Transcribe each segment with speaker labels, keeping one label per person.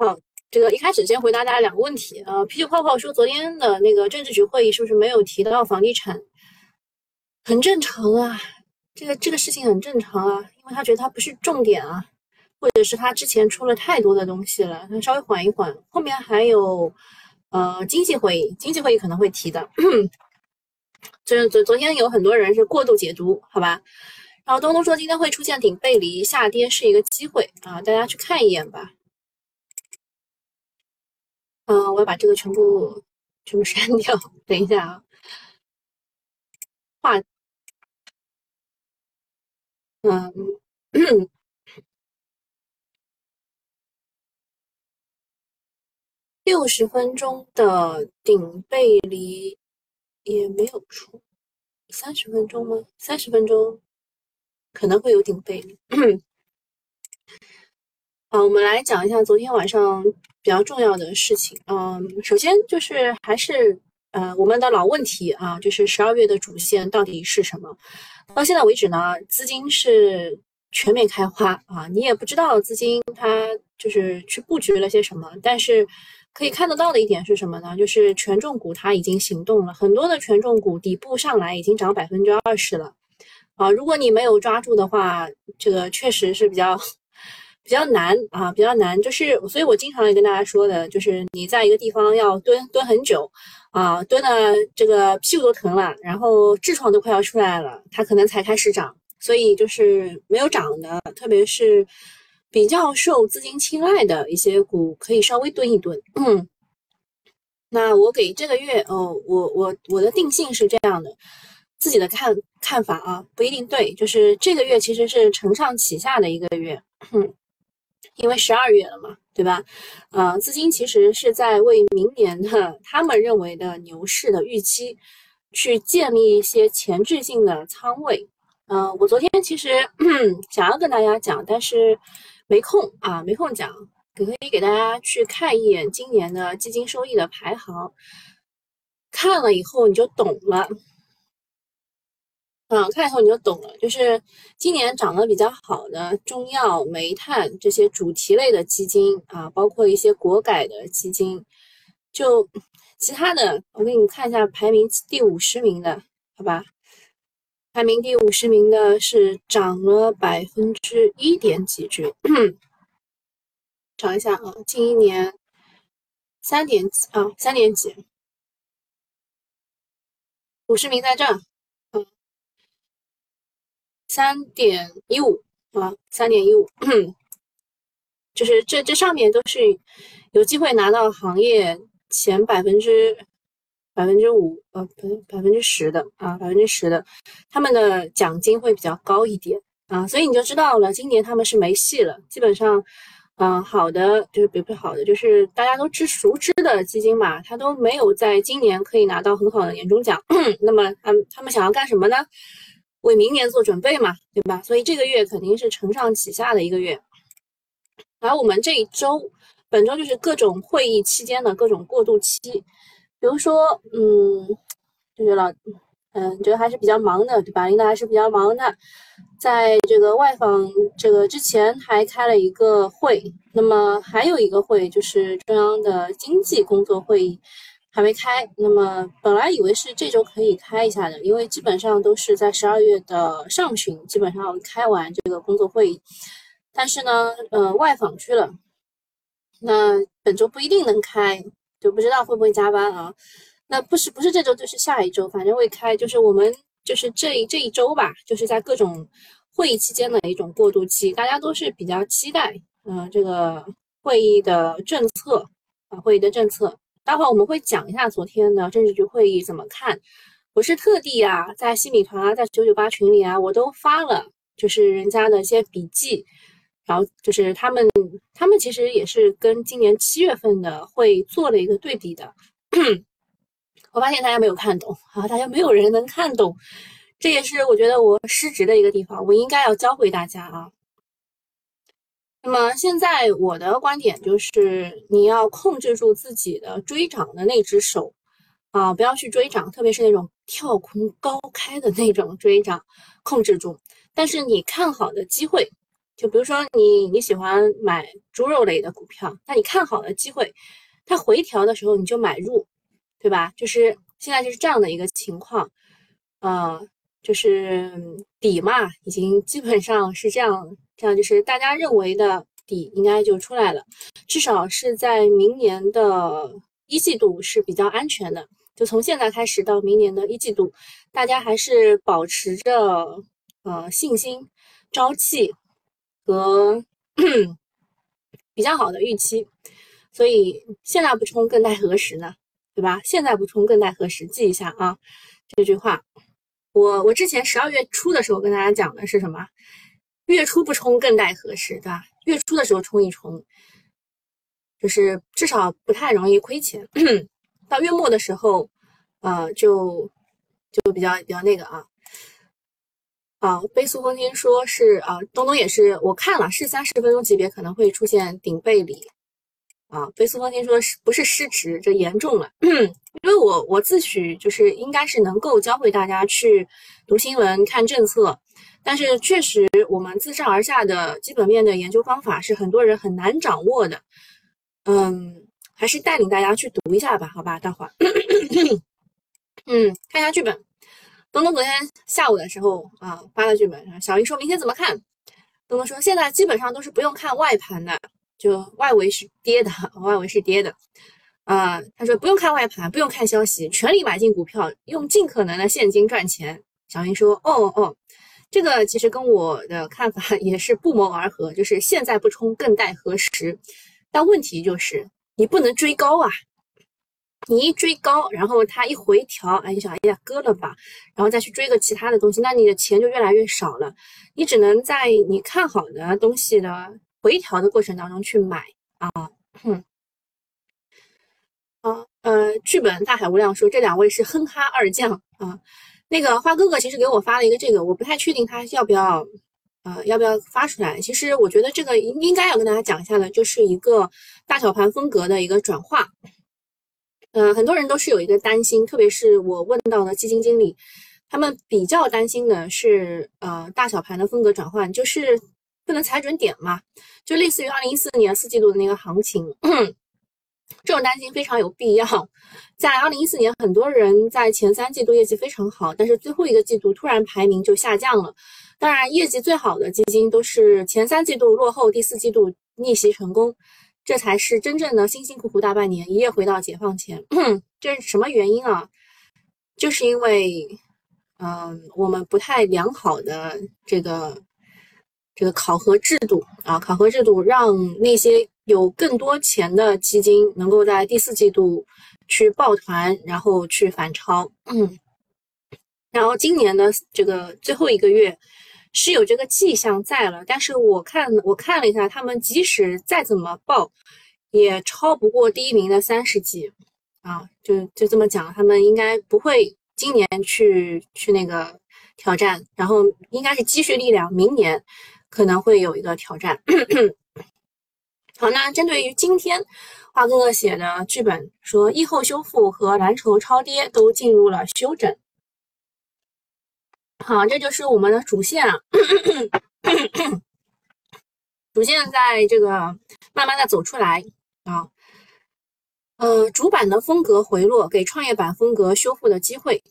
Speaker 1: 好，这个一开始先回答大家两个问题。呃，啤酒泡泡说昨天的那个政治局会议是不是没有提到房地产？很正常啊，这个这个事情很正常啊，因为他觉得它不是重点啊，或者是他之前出了太多的东西了，他稍微缓一缓，后面还有呃经济会议，经济会议可能会提的。就是昨昨天有很多人是过度解读，好吧？然后东东说今天会出现顶背离下跌是一个机会啊，大家去看一眼吧。嗯，我要把这个全部全部删掉。等一下啊，画，嗯，六十分钟的顶背离也没有出，三十分钟吗？三十分钟可能会有顶背离。好，我们来讲一下昨天晚上。比较重要的事情，嗯，首先就是还是呃我们的老问题啊，就是十二月的主线到底是什么？到现在为止呢，资金是全面开花啊，你也不知道资金它就是去布局了些什么，但是可以看得到的一点是什么呢？就是权重股它已经行动了，很多的权重股底部上来已经涨百分之二十了啊，如果你没有抓住的话，这个确实是比较。比较难啊，比较难，就是所以我经常也跟大家说的，就是你在一个地方要蹲蹲很久啊，蹲的这个屁股都疼了，然后痔疮都快要出来了，它可能才开始涨，所以就是没有涨的，特别是比较受资金青睐的一些股，可以稍微蹲一蹲。嗯，那我给这个月哦，我我我的定性是这样的，自己的看看法啊，不一定对，就是这个月其实是承上启下的一个月。嗯。因为十二月了嘛，对吧？呃，资金其实是在为明年的他们认为的牛市的预期去建立一些前置性的仓位。嗯，我昨天其实 想要跟大家讲，但是没空啊，没空讲。可以给大家去看一眼今年的基金收益的排行，看了以后你就懂了。嗯，看以后你就懂了，就是今年涨得比较好的中药、煤炭这些主题类的基金啊，包括一些国改的基金，就其他的，我给你看一下排名第五十名的，好吧？排名第五十名的是涨了百分之一点几句，找一下啊，近一年三点几啊，三点几，五十名在这儿。三点一五啊，三点一五，就是这这上面都是有机会拿到行业前百分之百分之五呃不百分之十的啊百分之十的，他们的奖金会比较高一点啊，所以你就知道了，今年他们是没戏了。基本上，嗯，好的就是比不好的，就是大家都知熟知的基金嘛，它都没有在今年可以拿到很好的年终奖。那么他们他们想要干什么呢？为明年做准备嘛，对吧？所以这个月肯定是承上启下的一个月。而我们这一周，本周就是各种会议期间的各种过渡期，比如说，嗯，就是老，嗯，觉得还是比较忙的，对吧？领导还是比较忙的，在这个外访这个之前还开了一个会，那么还有一个会就是中央的经济工作会议。还没开，那么本来以为是这周可以开一下的，因为基本上都是在十二月的上旬，基本上开完这个工作会议。但是呢，呃，外访去了，那本周不一定能开，就不知道会不会加班啊？那不是不是这周就是下一周，反正会开，就是我们就是这这一周吧，就是在各种会议期间的一种过渡期，大家都是比较期待，嗯，这个会议的政策啊，会议的政策。待会儿我们会讲一下昨天的政治局会议怎么看。我是特地啊，在新米团啊，在九九八群里啊，我都发了，就是人家的一些笔记。然后就是他们，他们其实也是跟今年七月份的会做了一个对比的。我发现大家没有看懂啊，大家没有人能看懂，这也是我觉得我失职的一个地方，我应该要教会大家啊。那么现在我的观点就是，你要控制住自己的追涨的那只手啊，不要去追涨，特别是那种跳空高开的那种追涨，控制住。但是你看好的机会，就比如说你你喜欢买猪肉类的股票，那你看好的机会，它回调的时候你就买入，对吧？就是现在就是这样的一个情况，呃，就是底嘛，已经基本上是这样，这样就是大家认为的底应该就出来了，至少是在明年的一季度是比较安全的。就从现在开始到明年的一季度，大家还是保持着呃信心、朝气和 比较好的预期，所以现在不冲更待何时呢？对吧？现在不冲更待何时？记一下啊，这句话。我我之前十二月初的时候跟大家讲的是什么？月初不冲更待何时？对吧？月初的时候冲一冲，就是至少不太容易亏钱。到月末的时候，呃，就就比较比较那个啊。啊，倍速风听说是啊，东东也是我看了，是三十分钟级别可能会出现顶背离。啊，倍速风听说是不是失职？这严重了。因为我我自诩就是应该是能够教会大家去读新闻、看政策，但是确实我们自上而下的基本面的研究方法是很多人很难掌握的。嗯，还是带领大家去读一下吧，好吧，待会儿。嗯，看一下剧本。东东昨天下午的时候啊发了剧本，小英说明天怎么看？东东说现在基本上都是不用看外盘的，就外围是跌的，外围是跌的。啊，他说不用看外盘，不用看消息，全力买进股票，用尽可能的现金赚钱。小云说：“哦哦，这个其实跟我的看法 也是不谋而合，就是现在不冲更待何时？但问题就是你不能追高啊，你一追高，然后它一回调，哎，你想，哎呀，割了吧，然后再去追个其他的东西，那你的钱就越来越少了。你只能在你看好的东西的回调的过程当中去买啊，哼。”啊，呃，剧本大海无量说这两位是哼哈二将啊。那个花哥哥其实给我发了一个这个，我不太确定他要不要，呃，要不要发出来。其实我觉得这个应应该要跟大家讲一下的，就是一个大小盘风格的一个转化。呃，很多人都是有一个担心，特别是我问到的基金经理，他们比较担心的是，呃，大小盘的风格转换，就是不能踩准点嘛，就类似于二零一四年四季度的那个行情。这种担心非常有必要。在二零一四年，很多人在前三季度业绩非常好，但是最后一个季度突然排名就下降了。当然，业绩最好的基金都是前三季度落后，第四季度逆袭成功，这才是真正的辛辛苦苦大半年一夜回到解放前。这是什么原因啊？就是因为，嗯，我们不太良好的这个这个考核制度啊，考核制度让那些。有更多钱的基金能够在第四季度去抱团，然后去反超，嗯，然后今年的这个最后一个月是有这个迹象在了，但是我看我看了一下，他们即使再怎么报，也超不过第一名的三十几啊，就就这么讲，他们应该不会今年去去那个挑战，然后应该是积蓄力量，明年可能会有一个挑战。好，那针对于今天花哥哥写的剧本，说疫后修复和蓝筹超跌都进入了休整。好，这就是我们的主线啊，主线在这个慢慢的走出来啊。呃，主板的风格回落，给创业板风格修复的机会。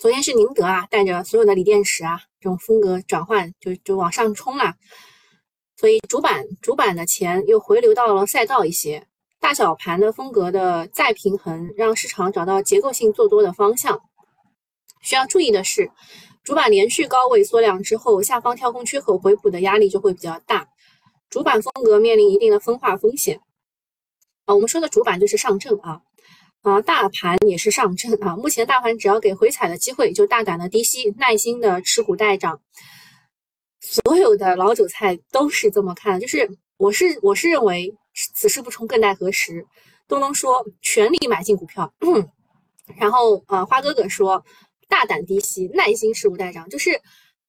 Speaker 1: 昨天是宁德啊，带着所有的锂电池啊，这种风格转换就就往上冲了。所以主板主板的钱又回流到了赛道一些，大小盘的风格的再平衡，让市场找到结构性做多的方向。需要注意的是，主板连续高位缩量之后，下方跳空缺口回补的压力就会比较大，主板风格面临一定的分化风险。啊，我们说的主板就是上证啊，啊，大盘也是上证啊。目前大盘只要给回踩的机会，就大胆的低吸，耐心的持股待涨。所有的老韭菜都是这么看，就是我是我是认为此事不冲更待何时。东东说全力买进股票，嗯 然后呃花哥哥说大胆低吸，耐心持股待涨。就是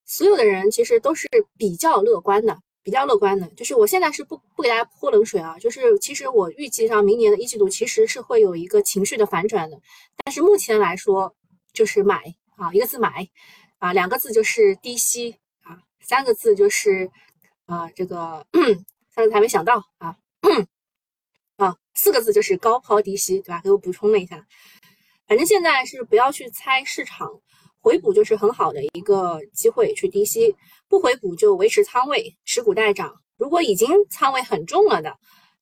Speaker 1: 所有的人其实都是比较乐观的，比较乐观的。就是我现在是不不给大家泼冷水啊，就是其实我预计上明年的一季度其实是会有一个情绪的反转的，但是目前来说就是买啊，一个字买啊，两个字就是低吸啊。三个字就是，啊，这个 三个字还没想到啊，啊，四个字就是高抛低吸，对吧？给我补充了一下，反正现在是不要去猜市场回补，就是很好的一个机会去低吸，不回补就维持仓位，持股待涨。如果已经仓位很重了的，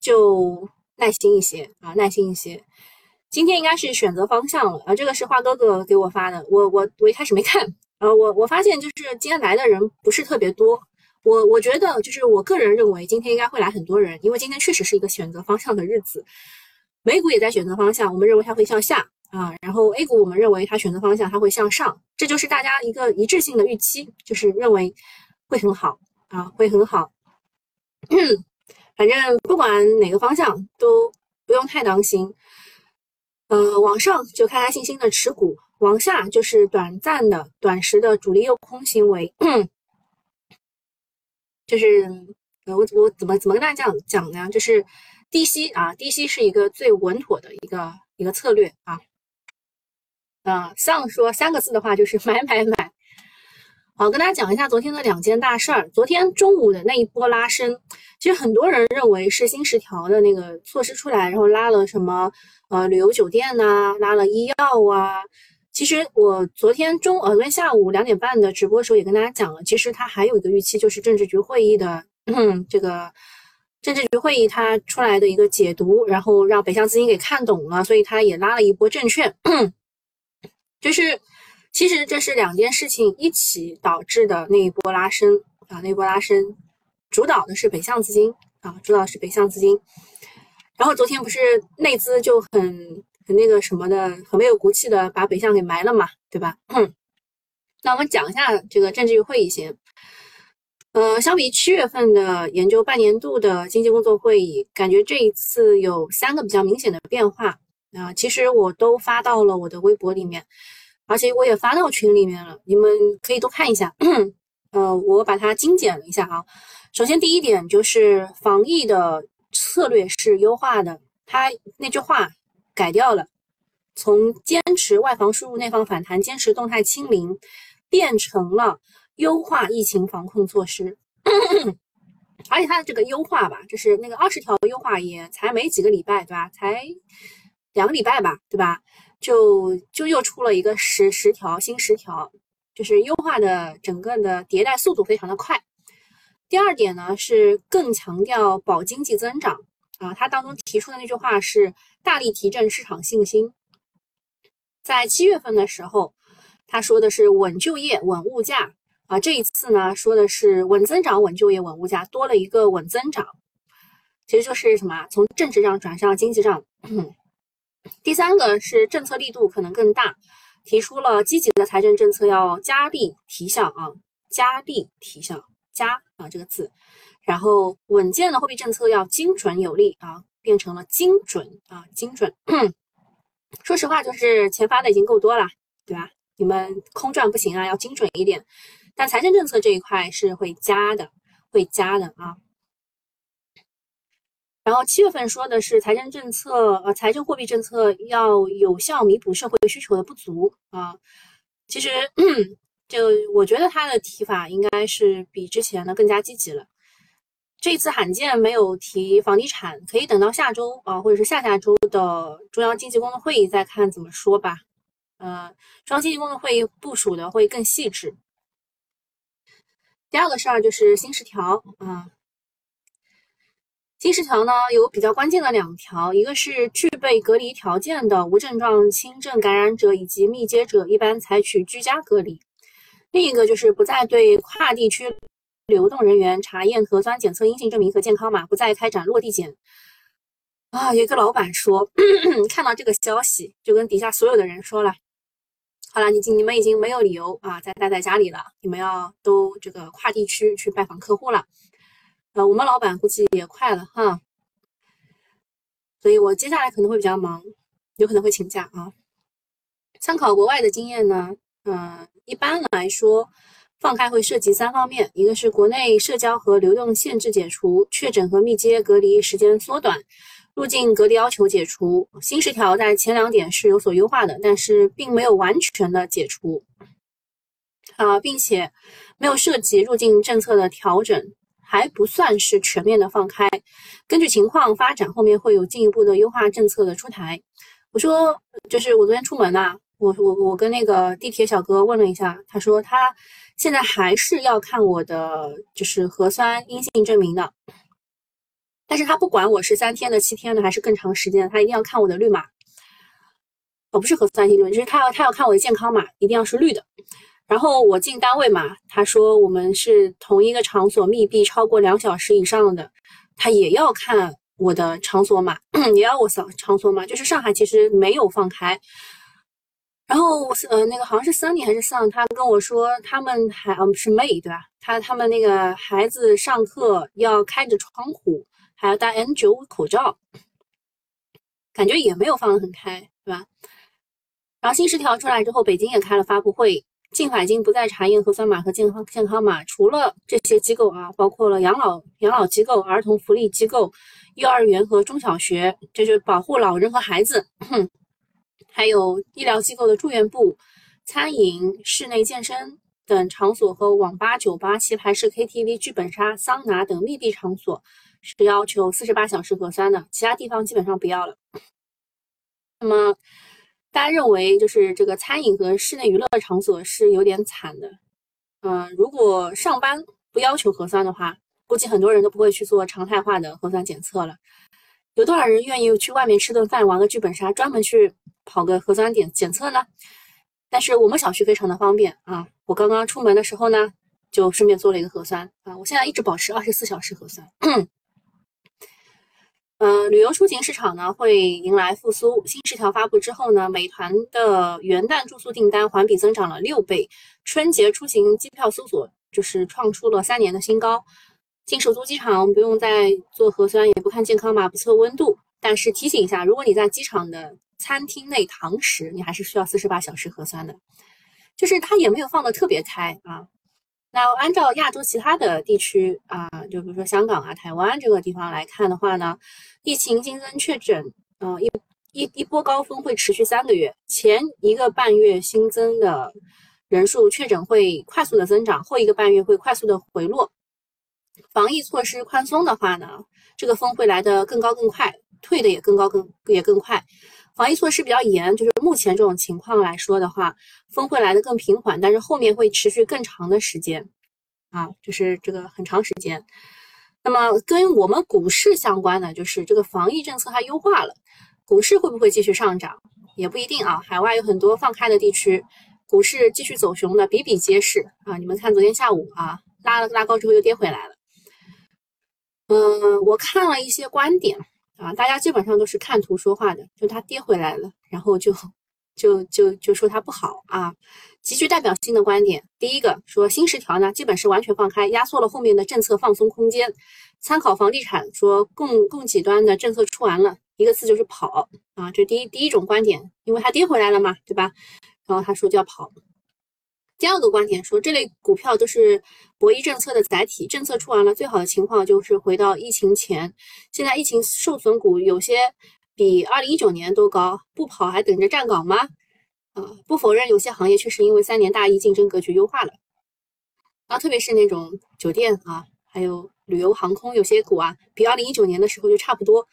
Speaker 1: 就耐心一些啊，耐心一些。今天应该是选择方向了啊，这个是花哥哥给我发的，我我我一开始没看，呃，我我发现就是今天来的人不是特别多，我我觉得就是我个人认为今天应该会来很多人，因为今天确实是一个选择方向的日子，美股也在选择方向，我们认为它会向下啊，然后 A 股我们认为它选择方向它会向上，这就是大家一个一致性的预期，就是认为会很好啊，会很好，反正不管哪个方向都不用太当心。呃，往上就开开心心的持股，往下就是短暂的、短时的主力诱空行为。就是呃，我我怎么怎么跟大家讲讲呢？就是低吸啊，低吸是一个最稳妥的一个一个策略啊。啊，上说三个字的话就是买买买。好，跟大家讲一下昨天的两件大事儿。昨天中午的那一波拉升，其实很多人认为是新十条的那个措施出来，然后拉了什么呃旅游酒店呐，拉了医药啊。其实我昨天中呃昨天下午两点半的直播时候也跟大家讲了，其实它还有一个预期，就是政治局会议的这个政治局会议它出来的一个解读，然后让北向资金给看懂了，所以它也拉了一波证券，就是。其实这是两件事情一起导致的那一波拉升啊，那一波拉升，主导的是北向资金啊，主导是北向资金。然后昨天不是内资就很很那个什么的，很没有骨气的把北向给埋了嘛，对吧？那我们讲一下这个政治局会议先。呃，相比七月份的研究半年度的经济工作会议，感觉这一次有三个比较明显的变化啊。其实我都发到了我的微博里面。而且我也发到群里面了，你们可以多看一下。呃，我把它精简了一下啊。首先第一点就是防疫的策略是优化的，它那句话改掉了，从坚持外防输入、内防反弹、坚持动态清零，变成了优化疫情防控措施。而且它的这个优化吧，就是那个二十条优化也才没几个礼拜，对吧？才两个礼拜吧，对吧？就就又出了一个十十条新十条，就是优化的整个的迭代速度非常的快。第二点呢是更强调保经济增长啊，它当中提出的那句话是大力提振市场信心。在七月份的时候，他说的是稳就业、稳物价啊，这一次呢说的是稳增长、稳就业、稳物价，多了一个稳增长，其实就是什么？从政治上转向经济上。第三个是政策力度可能更大，提出了积极的财政政策要加力提效啊，加力提效，加啊这个字，然后稳健的货币政策要精准有力啊，变成了精准啊精准。说实话，就是钱发的已经够多了，对吧？你们空转不行啊，要精准一点。但财政政策这一块是会加的，会加的啊。然后七月份说的是财政政策，呃，财政货币政策要有效弥补社会需求的不足啊。其实，就我觉得他的提法应该是比之前的更加积极了。这次罕见没有提房地产，可以等到下周啊，或者是下下周的中央经济工作会议再看怎么说吧。呃，中央经济工作会议部署的会更细致。第二个事儿就是新十条啊。新十条呢有比较关键的两条，一个是具备隔离条件的无症状轻症感染者以及密接者一般采取居家隔离，另一个就是不再对跨地区流动人员查验核酸检测阴性证明和健康码，不再开展落地检。啊，有一个老板说，看到这个消息就跟底下所有的人说了，好了，你你们已经没有理由啊再待在家里了，你们要都这个跨地区去拜访客户了。我们老板估计也快了哈，所以我接下来可能会比较忙，有可能会请假啊。参考国外的经验呢，嗯，一般来说，放开会涉及三方面，一个是国内社交和流动限制解除，确诊和密接隔离时间缩短，入境隔离要求解除。新十条在前两点是有所优化的，但是并没有完全的解除啊，并且没有涉及入境政策的调整。还不算是全面的放开，根据情况发展，后面会有进一步的优化政策的出台。我说，就是我昨天出门呐，我我我跟那个地铁小哥问了一下，他说他现在还是要看我的就是核酸阴性证明的，但是他不管我是三天的、七天的还是更长时间，他一定要看我的绿码。哦，不是核酸阴性证明，就是他要他要看我的健康码，一定要是绿的。然后我进单位嘛，他说我们是同一个场所密闭超过两小时以上的，他也要看我的场所码，也要我扫场所码。就是上海其实没有放开。然后呃，那个好像是 Sunny 还是 Sun，他跟我说他们还嗯是 May 对吧？他他们那个孩子上课要开着窗户，还要戴 N95 口罩，感觉也没有放得很开，对吧？然后新十条出来之后，北京也开了发布会。进海京不再查验核酸码和健康健康码，除了这些机构啊，包括了养老养老机构、儿童福利机构、幼儿园和中小学，这就是保护老人和孩子，还有医疗机构的住院部、餐饮、室内健身等场所和网吧、酒吧、棋牌室、KTV、剧本杀、桑拿等密闭场所是要求四十八小时核酸的，其他地方基本上不要了。那么。大家认为，就是这个餐饮和室内娱乐场所是有点惨的。嗯，如果上班不要求核酸的话，估计很多人都不会去做常态化的核酸检测了。有多少人愿意去外面吃顿饭、玩个剧本杀，专门去跑个核酸点检测呢？但是我们小区非常的方便啊！我刚刚出门的时候呢，就顺便做了一个核酸啊！我现在一直保持二十四小时核酸。呃，旅游出行市场呢会迎来复苏。新十条发布之后呢，美团的元旦住宿订单环比增长了六倍，春节出行机票搜索就是创出了三年的新高。进首都机场不用再做核酸，也不看健康码，不测温度。但是提醒一下，如果你在机场的餐厅内堂食，你还是需要四十八小时核酸的。就是它也没有放的特别开啊。那按照亚洲其他的地区啊，就比如说香港啊、台湾这个地方来看的话呢，疫情新增确诊，嗯，一一一波高峰会持续三个月，前一个半月新增的人数确诊会快速的增长，后一个半月会快速的回落。防疫措施宽松的话呢，这个峰会来的更高更快，退的也更高更也更快。防疫措施比较严，就是目前这种情况来说的话，风会来的更平缓，但是后面会持续更长的时间，啊，就是这个很长时间。那么跟我们股市相关的，就是这个防疫政策它优化了，股市会不会继续上涨？也不一定啊。海外有很多放开的地区，股市继续走熊的比比皆是啊。你们看昨天下午啊，拉了拉高之后又跌回来了。嗯，我看了一些观点。啊，大家基本上都是看图说话的，就它跌回来了，然后就就就就说它不好啊。极具代表性的观点，第一个说新十条呢，基本是完全放开，压缩了后面的政策放松空间。参考房地产说供供给端的政策出完了，一个字就是跑啊，这第一第一种观点，因为它跌回来了嘛，对吧？然后他说就要跑。第二个观点说，这类股票都是博弈政策的载体，政策出完了，最好的情况就是回到疫情前。现在疫情受损股有些比二零一九年都高，不跑还等着站岗吗？啊，不否认有些行业确实因为三年大疫竞争格局优化了，啊，特别是那种酒店啊，还有旅游航空，有些股啊比二零一九年的时候就差不多。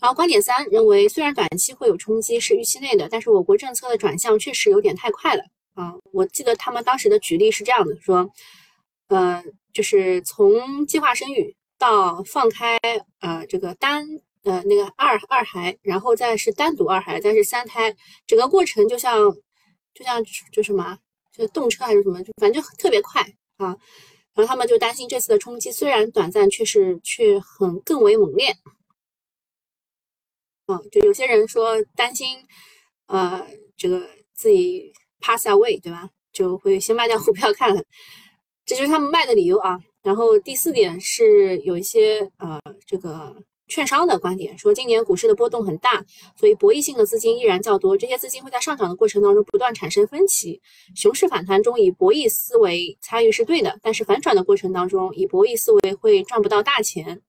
Speaker 1: 然后观点三认为，虽然短期会有冲击是预期内的，但是我国政策的转向确实有点太快了。啊，我记得他们当时的举例是这样的，说，呃，就是从计划生育到放开，呃，这个单，呃，那个二二孩，然后再是单独二孩，再是三胎，整个过程就像，就像就什么，就动车还是什么，就反正就特别快啊。然后他们就担心这次的冲击虽然短暂，却是却很更为猛烈。啊，就有些人说担心，呃，这个自己。pass away，对吧？就会先卖掉股票看，这就是他们卖的理由啊。然后第四点是有一些呃这个券商的观点，说今年股市的波动很大，所以博弈性的资金依然较多，这些资金会在上涨的过程当中不断产生分歧。熊市反弹中以博弈思维参与是对的，但是反转的过程当中以博弈思维会赚不到大钱。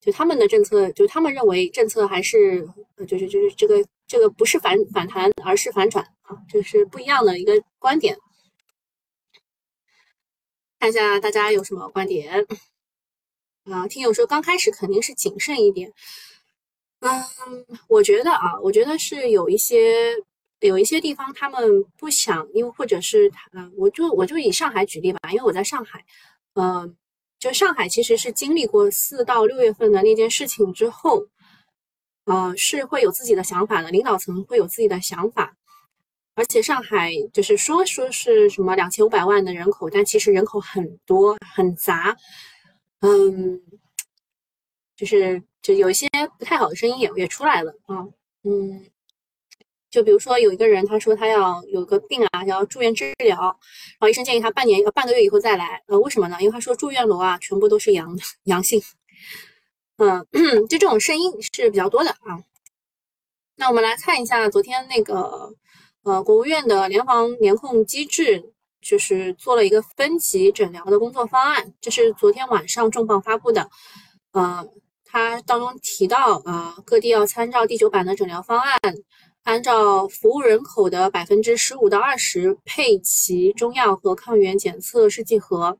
Speaker 1: 就他们的政策，就他们认为政策还是就是就是这个这个不是反反弹，而是反转。啊，这是不一样的一个观点，看一下大家有什么观点。啊。听友说刚开始肯定是谨慎一点，嗯，我觉得啊，我觉得是有一些有一些地方他们不想，因为或者是嗯，我就我就以上海举例吧，因为我在上海，嗯，就上海其实是经历过四到六月份的那件事情之后，呃，是会有自己的想法的，领导层会有自己的想法。而且上海就是说说是什么两千五百万的人口，但其实人口很多很杂，嗯，就是就有一些不太好的声音也也出来了啊，嗯，就比如说有一个人他说他要有个病啊，要住院治疗，然后医生建议他半年半个月以后再来，呃，为什么呢？因为他说住院楼啊全部都是阳阳性，嗯，就这种声音是比较多的啊。那我们来看一下昨天那个。呃，国务院的联防联控机制就是做了一个分级诊疗的工作方案，这是昨天晚上重磅发布的。呃，它当中提到，啊，各地要参照第九版的诊疗方案，按照服务人口的百分之十五到二十配齐中药和抗原检测试剂盒。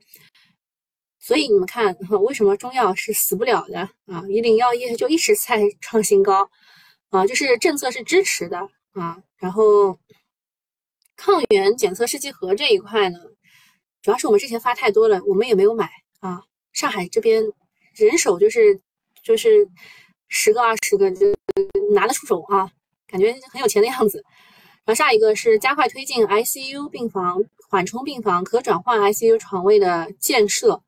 Speaker 1: 所以你们看，为什么中药是死不了的啊？以岭药业就一直在创新高，啊，就是政策是支持的啊，然后。抗原检测试剂盒这一块呢，主要是我们之前发太多了，我们也没有买啊。上海这边人手就是就是十个二十个就拿得出手啊，感觉很有钱的样子。然后下一个是加快推进 ICU 病房缓冲病房可转换 ICU 床位的建设，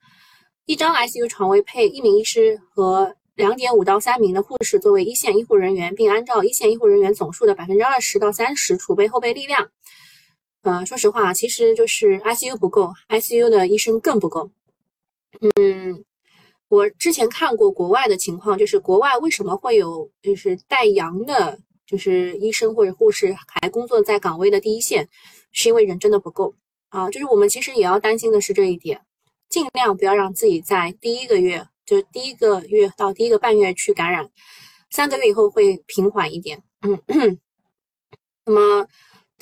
Speaker 1: 一张 ICU 床位配一名医师和两点五到三名的护士作为一线医护人员，并按照一线医护人员总数的百分之二十到三十储备后备力量。呃，说实话，其实就是 ICU 不够，ICU 的医生更不够。嗯，我之前看过国外的情况，就是国外为什么会有就是带阳的，就是医生或者护士还工作在岗位的第一线，是因为人真的不够啊。就是我们其实也要担心的是这一点，尽量不要让自己在第一个月，就是第一个月到第一个半月去感染，三个月以后会平缓一点。嗯，那么。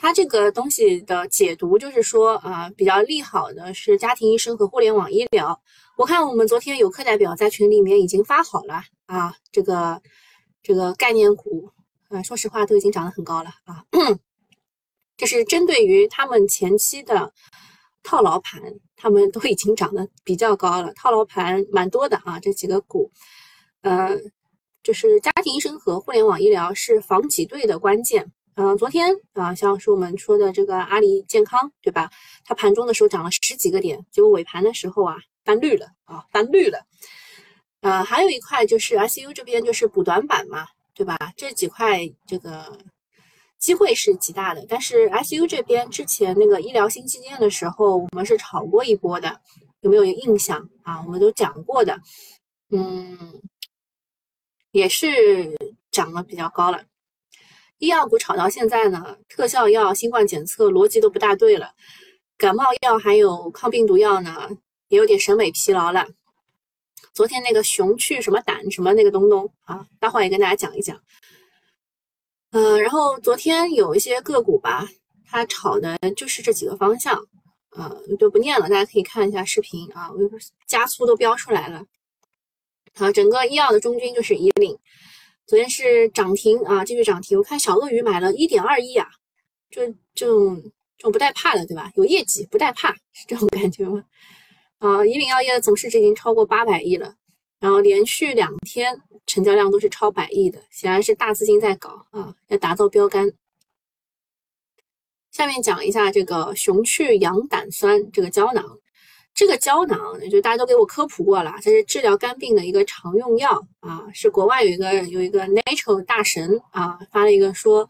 Speaker 1: 它这个东西的解读就是说，啊，比较利好的是家庭医生和互联网医疗。我看我们昨天有课代表在群里面已经发好了啊，这个这个概念股，啊，说实话都已经涨得很高了啊。这是针对于他们前期的套牢盘，他们都已经涨得比较高了，套牢盘蛮多的啊。这几个股，呃，就是家庭医生和互联网医疗是防挤兑的关键。嗯，昨天啊，像是我们说的这个阿里健康，对吧？它盘中的时候涨了十几个点，结果尾盘的时候啊，翻绿了啊，翻绿了。呃，还有一块就是 ICU 这边就是补短板嘛，对吧？这几块这个机会是极大的，但是 ICU 这边之前那个医疗新基建的时候，我们是炒过一波的，有没有印象啊？我们都讲过的，嗯，也是涨得比较高了。医药股炒到现在呢，特效药、新冠检测逻辑都不大对了，感冒药还有抗病毒药呢，也有点审美疲劳了。昨天那个熊去什么胆什么那个东东啊，待会儿也跟大家讲一讲。嗯，然后昨天有一些个股吧，它炒的就是这几个方向，呃，就不念了，大家可以看一下视频啊，我加粗都标出来了。好，整个医药的中军就是以岭。昨天是涨停啊，继续涨停。我看小鳄鱼买了一点二亿啊，就这种这种不带怕的，对吧？有业绩不带怕，是这种感觉吗？啊，以岭药业的总市值已经超过八百亿了，然后连续两天成交量都是超百亿的，显然是大资金在搞啊，要打造标杆。下面讲一下这个熊去氧胆酸这个胶囊。这个胶囊就大家都给我科普过了，它是治疗肝病的一个常用药啊，是国外有一个有一个 Nature 大神啊发了一个说，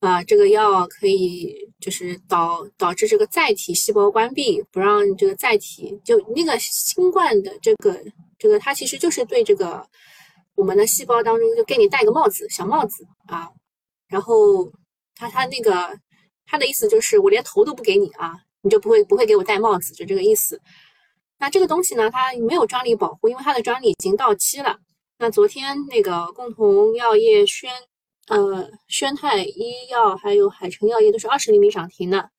Speaker 1: 啊这个药可以就是导导致这个载体细胞关闭，不让这个载体就那个新冠的这个这个它其实就是对这个我们的细胞当中就给你戴个帽子小帽子啊，然后他他那个他的意思就是我连头都不给你啊，你就不会不会给我戴帽子，就这个意思。那这个东西呢，它没有专利保护，因为它的专利已经到期了。那昨天那个共同药业、宣呃宣泰医药还有海城药业都是二十厘米涨停的，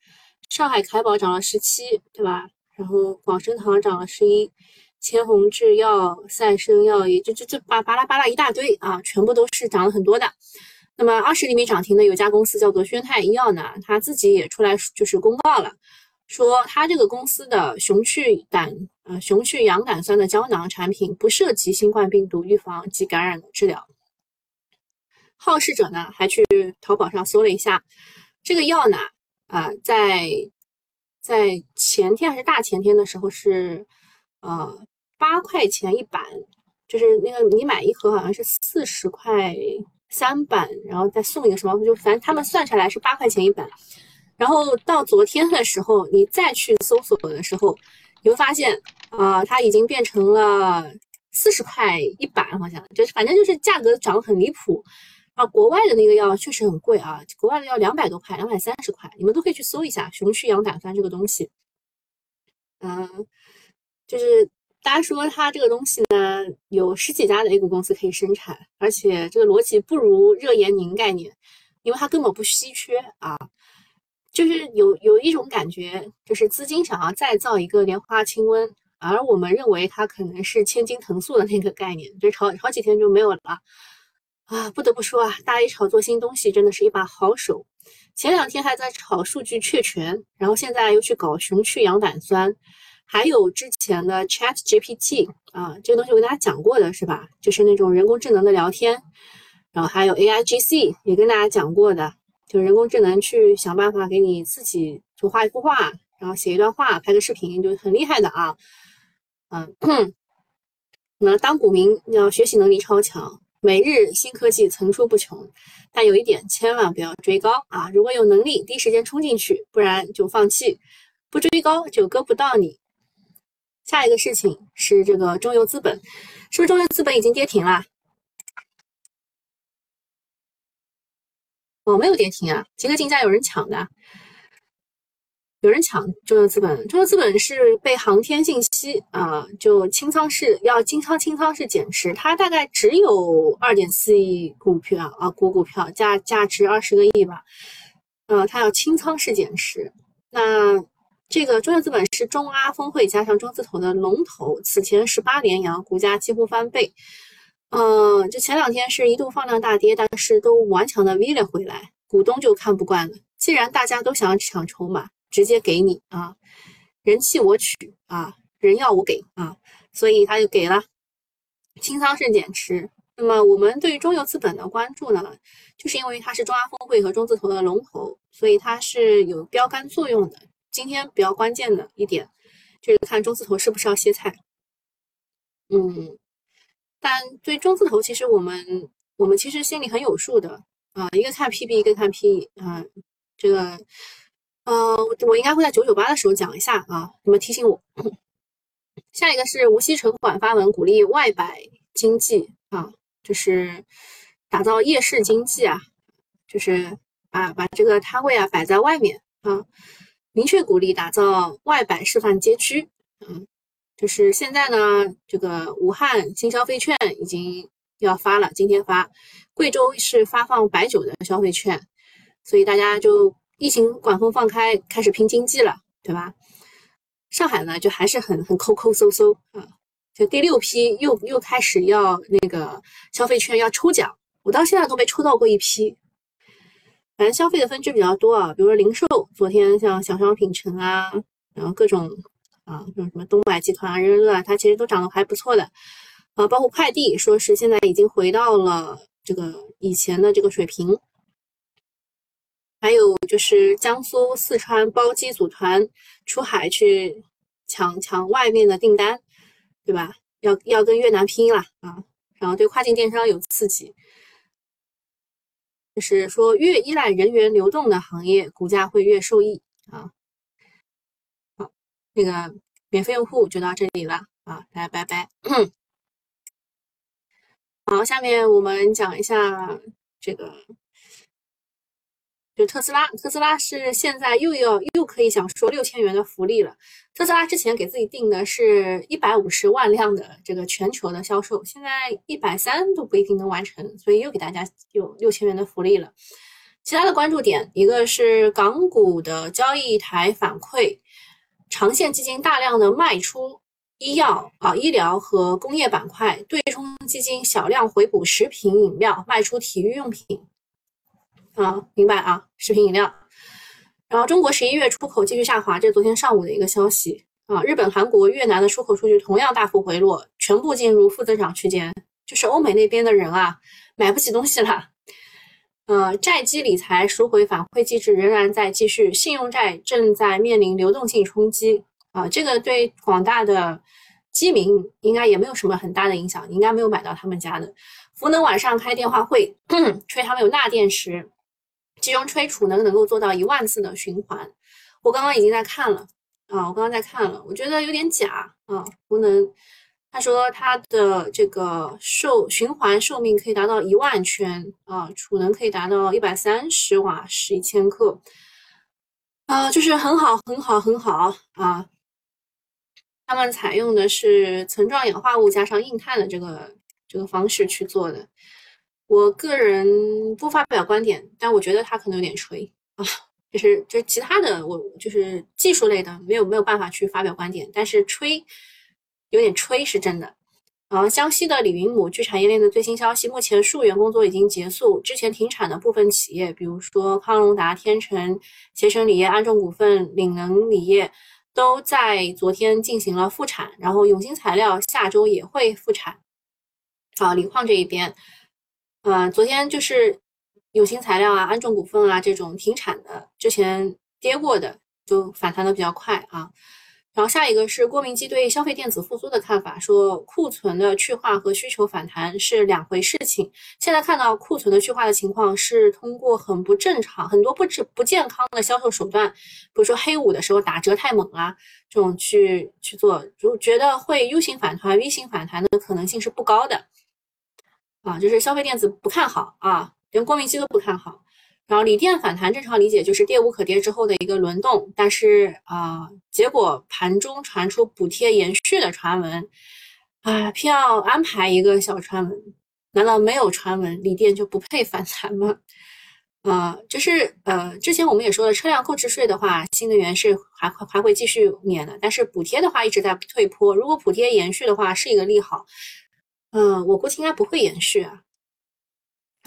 Speaker 1: 上海凯宝涨了十七，对吧？然后广生堂涨了十一，千宏制药、赛生药业，就就就巴巴拉巴拉一大堆啊，全部都是涨了很多的。那么二十厘米涨停的有家公司叫做宣泰医药呢，它自己也出来就是公告了，说它这个公司的熊去胆呃熊去氧胆酸的胶囊产品不涉及新冠病毒预防及感染的治疗。好事者呢还去淘宝上搜了一下这个药呢，啊，在在前天还是大前天的时候是。呃，八块钱一板，就是那个你买一盒好像是四十块三板，然后再送一个什么，就反正他们算下来是八块钱一板。然后到昨天的时候，你再去搜索的时候，你会发现啊，它已经变成了四十块一板，好像就是反正就是价格涨得很离谱。啊，国外的那个药确实很贵啊，国外的要两百多块，两百三十块，你们都可以去搜一下熊去氧胆酸这个东西。嗯。就是大家说它这个东西呢，有十几家的 A 股公司可以生产，而且这个逻辑不如热盐宁概念，因为它根本不稀缺啊。就是有有一种感觉，就是资金想要再造一个莲花清瘟，而我们认为它可能是千金腾素的那个概念，就好好几天就没有了啊。不得不说啊，大 A 炒作新东西真的是一把好手。前两天还在炒数据确权，然后现在又去搞熊去氧胆酸。还有之前的 Chat GPT 啊，这个东西我跟大家讲过的是吧？就是那种人工智能的聊天，然后还有 A I G C 也跟大家讲过的，就人工智能去想办法给你自己就画一幅画，然后写一段话，拍个视频，就很厉害的啊。嗯，那当股民要学习能力超强，每日新科技层出不穷，但有一点千万不要追高啊！如果有能力，第一时间冲进去，不然就放弃，不追高就割不到你。下一个事情是这个中游资本，是不是中游资本已经跌停了？哦，没有跌停啊，集合竞价有人抢的，有人抢中游资本。中游资本是被航天信息啊，就清仓式要金仓清仓式减持，它大概只有二点四亿股票啊，股股票价价值二十个亿吧，呃，它要清仓式减持，那。这个中原资本是中阿峰会加上中字头的龙头，此前十八连阳，股价几乎翻倍。嗯，就前两天是一度放量大跌，但是都顽强的 V 了回来，股东就看不惯了。既然大家都想抢筹码，直接给你啊，人气我取啊，人要我给啊，所以他就给了清仓式减持。那么我们对于中游资本的关注呢，就是因为它是中阿峰会和中字头的龙头，所以它是有标杆作用的。今天比较关键的一点就是看中字头是不是要歇菜，嗯，但对中字头其实我们我们其实心里很有数的啊，一个看 PB，一个看 PE 啊，这个呃，我应该会在九九八的时候讲一下啊，你们提醒我。下一个是无锡城管发文鼓励外摆经济啊，就是打造夜市经济啊，就是把把这个摊位啊摆在外面啊。明确鼓励打造外摆示范街区，嗯，就是现在呢，这个武汉新消费券已经要发了，今天发，贵州是发放白酒的消费券，所以大家就疫情管控放开，开始拼经济了，对吧？上海呢，就还是很很抠抠搜搜啊，就第六批又又开始要那个消费券要抽奖，我到现在都没抽到过一批。反正消费的分支比较多啊，比如说零售，昨天像小商品城啊，然后各种啊，像什么东百集团啊、人人乐啊，它其实都涨得还不错的啊。包括快递，说是现在已经回到了这个以前的这个水平。还有就是江苏、四川包机组团出海去抢抢外面的订单，对吧？要要跟越南拼了啊！然后对跨境电商有刺激。就是说，越依赖人员流动的行业，股价会越受益啊。好，那个免费用户就到这里了啊，大家拜拜。好，下面我们讲一下这个。就特斯拉，特斯拉是现在又要又可以享受六千元的福利了。特斯拉之前给自己定的是一百五十万辆的这个全球的销售，现在一百三都不一定能完成，所以又给大家有六千元的福利了。其他的关注点，一个是港股的交易台反馈，长线基金大量的卖出医药啊、医疗和工业板块，对冲基金小量回补食品饮料，卖出体育用品。啊，明白啊，食品饮料。然后中国十一月出口继续下滑，这是昨天上午的一个消息啊。日本、韩国、越南的出口数据同样大幅回落，全部进入负增长区间，就是欧美那边的人啊，买不起东西了。呃，债基理财赎回反馈机制仍然在继续，信用债正在面临流动性冲击啊，这个对广大的基民应该也没有什么很大的影响，应该没有买到他们家的。福能晚上开电话会，吹他们有钠电池，其中吹储能能够做到一万次的循环。我刚刚已经在看了啊，我刚刚在看了，我觉得有点假啊，福能。他说，它的这个寿循环寿命可以达到一万圈啊，储能可以达到一百三十瓦时一千克，啊，就是很好，很好，很好啊。他们采用的是层状氧化物加上硬碳的这个这个方式去做的。我个人不发表观点，但我觉得他可能有点吹啊，就是就是其他的，我就是技术类的没有没有办法去发表观点，但是吹。有点吹是真的，啊，江西的李云母据产业链的最新消息，目前溯源工作已经结束，之前停产的部分企业，比如说康龙达、天成、携程锂业、安众股份、领能锂业，都在昨天进行了复产，然后永兴材料下周也会复产。啊，锂矿这一边，呃，昨天就是永兴材料啊、安众股份啊这种停产的，之前跌过的就反弹的比较快啊。然后下一个是郭明基对消费电子复苏的看法，说库存的去化和需求反弹是两回事情。现在看到库存的去化的情况是通过很不正常、很多不不不健康的销售手段，比如说黑五的时候打折太猛啊，这种去去做，就觉得会 U 型反弹、V 型反弹的可能性是不高的。啊，就是消费电子不看好啊，连郭明基都不看好。然后锂电反弹正常理解就是跌无可跌之后的一个轮动，但是啊，结果盘中传出补贴延续的传闻，啊，偏要安排一个小传闻，难道没有传闻锂电就不配反弹吗？啊，就是呃，之前我们也说了，车辆购置税的话，新能源是还还会继续免的，但是补贴的话一直在退坡，如果补贴延续的话是一个利好，嗯，我估计应该不会延续啊。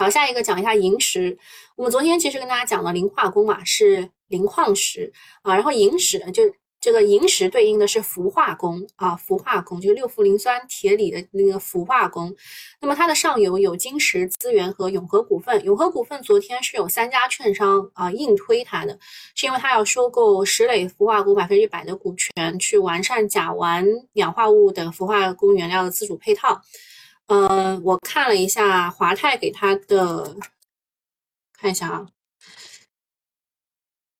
Speaker 1: 好，下一个讲一下萤石。我们昨天其实跟大家讲了磷化工嘛，是磷矿石啊。然后萤石就这个萤石对应的是氟化工啊，氟化工就是六氟磷酸铁锂的那个氟化工。那么它的上游有金石资源和永和股份。永和股份昨天是有三家券商啊硬推它的，是因为它要收购石磊氟化工百分之百的股权，去完善甲烷氧化物等氟化工原料的自主配套。嗯，我看了一下华泰给他的，看一下啊，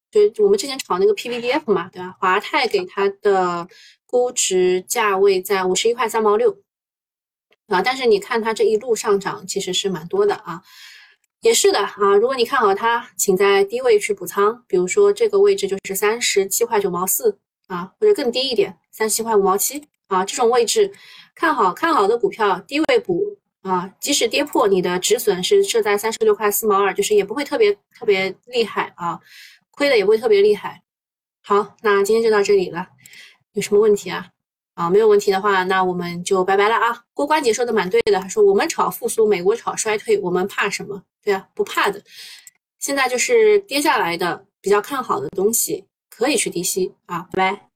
Speaker 1: 对，我们之前炒那个 PVDF 嘛，对吧？华泰给他的估值价位在五十一块三毛六啊，但是你看它这一路上涨其实是蛮多的啊，也是的啊。如果你看好它，请在低位去补仓，比如说这个位置就是三十七块九毛四啊，或者更低一点，三十七块五毛七啊，这种位置。看好看好的股票，低位补啊！即使跌破，你的止损是设在三十六块四毛二，就是也不会特别特别厉害啊，亏的也不会特别厉害。好，那今天就到这里了，有什么问题啊？啊，没有问题的话，那我们就拜拜了啊！郭关姐说的蛮对的，说我们炒复苏，美国炒衰退，我们怕什么？对啊，不怕的。现在就是跌下来的比较看好的东西，可以去低吸啊，拜拜。